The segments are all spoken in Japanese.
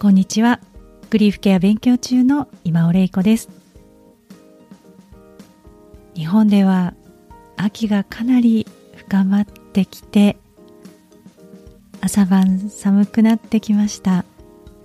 こんにちは。グリーフケア勉強中の今尾玲子です。日本では秋がかなり深まってきて朝晩寒くなってきました。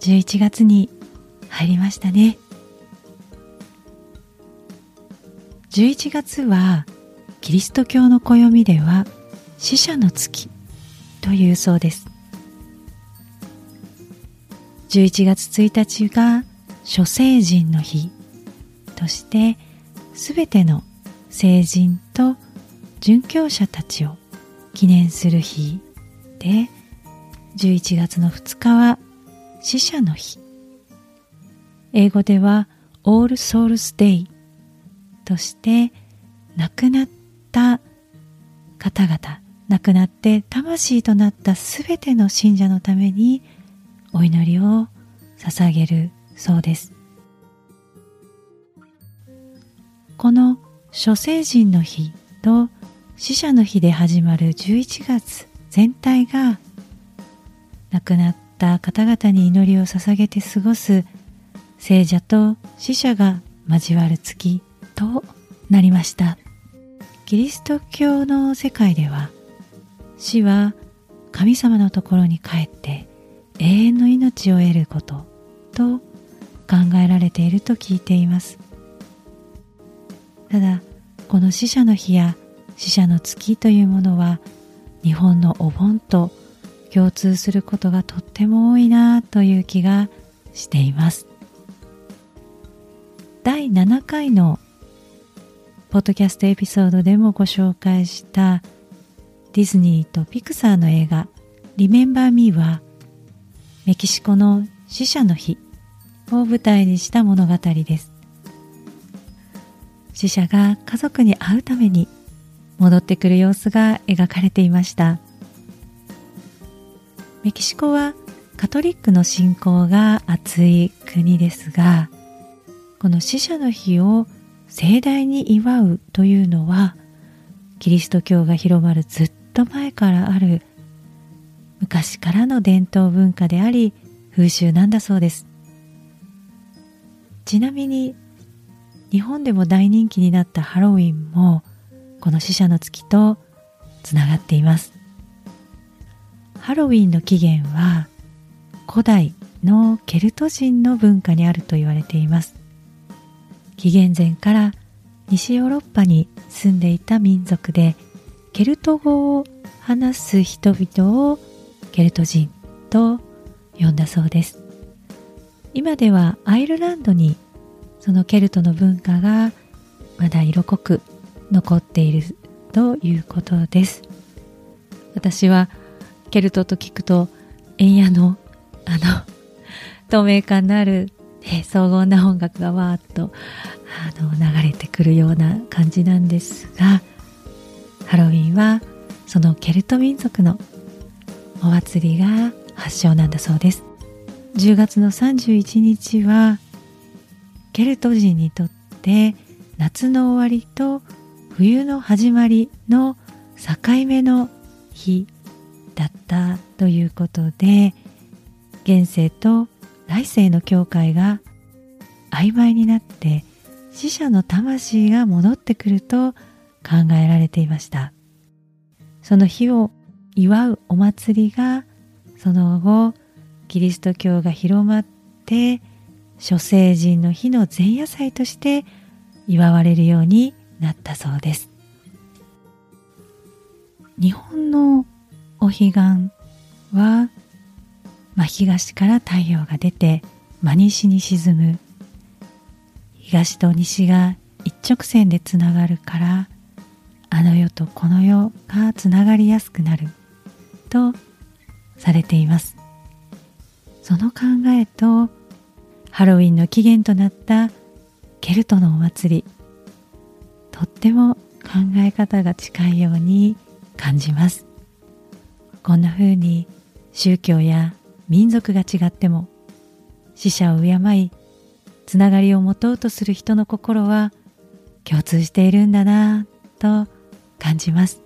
11月に入りましたね。11月はキリスト教の暦では死者の月というそうです。11月1日が諸聖人の日。としてすべての聖人と殉教者たちを記念する日で11月の2日は死者の日。英語では All Souls Day として亡くなった方々亡くなって魂となったすべての信者のためにお祈りを捧げるそうです。この諸聖人の日と死者の日で始まる11月全体が亡くなった方々に祈りを捧げて過ごす聖者と死者が交わる月となりました。キリスト教の世界では死は神様のところに帰って永遠の命を得ることと考えられていると聞いています。ただこの死者の日や死者の月というものは日本のお盆と共通することがとっても多いなという気がしています。第7回のポッドキャストエピソードでもご紹介したディズニーとピクサーの映画「リメンバー・ミー」はメキシコの死者の日。を舞台にした物語です。死者が家族に会うために戻ってくる様子が描かれていました。メキシコはカトリックの信仰が厚い国ですがこの死者の日を盛大に祝うというのはキリスト教が広まるずっと前からある昔からの伝統文化であり風習なんだそうです。ちなみに日本でも大人気になったハロウィンもこの死者の月とつながっています。ハロウィンの起源は古代のケルト人の文化にあると言われています。紀元前から西ヨーロッパに住んでいた民族でケルト語を話す人々をケルト人と呼んだそうです。今ではアイルランドにそのケルトの文化がまだ色濃く残っているということです。私はケルトと聞くと円屋のあの透明感のある、ね、荘厳な音楽がわーっとあの流れてくるような感じなんですがハロウィンはそのケルト民族のお祭りが発祥なんだそうです。10月の31日はケルト人にとって夏の終わりと冬の始まりの境目の日だったということで現世と来世の境界が曖昧になって死者の魂が戻ってくると考えられていました。その日を祝うお祭りがその後キリスト教が広まって諸聖人の日の前夜祭として祝われるようになったそうです。日本のお彼岸は、まあ、東から太陽が出て真西に沈む。東と西が一直線でつながるからあの世とこの世がつながりやすくなる。とされています。その考えとハロウィンの起源となったケルトのお祭りとっても考え方が近いように感じます。こんな風に宗教や民族が違っても死者を敬いつながりを持とうとする人の心は共通しているんだなと感じます。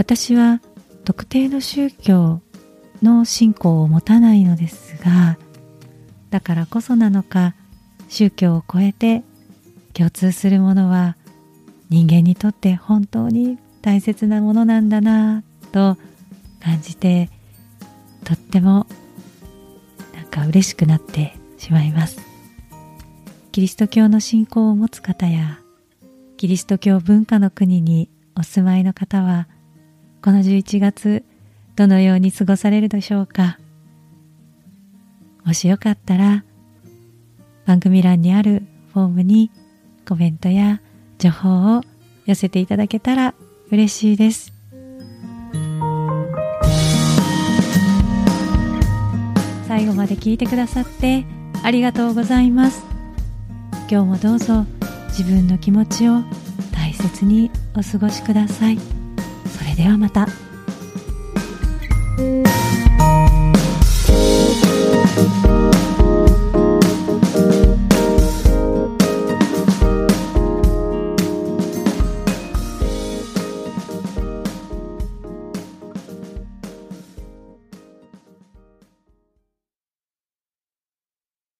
私は特定の宗教の信仰を持たないのですがだからこそなのか宗教を超えて共通するものは人間にとって本当に大切なものなんだなと感じてとってもなんか嬉しくなってしまいます。キリスト教の信仰を持つ方やキリスト教文化の国にお住まいの方はこの11月どのように過ごされるでしょうか？もしよかったら番組欄にあるフォームにコメントや情報を寄せていただけたら嬉しいです。最後まで聞いてくださってありがとうございます。今日もどうぞ自分の気持ちを大切にお過ごしください。れではまた。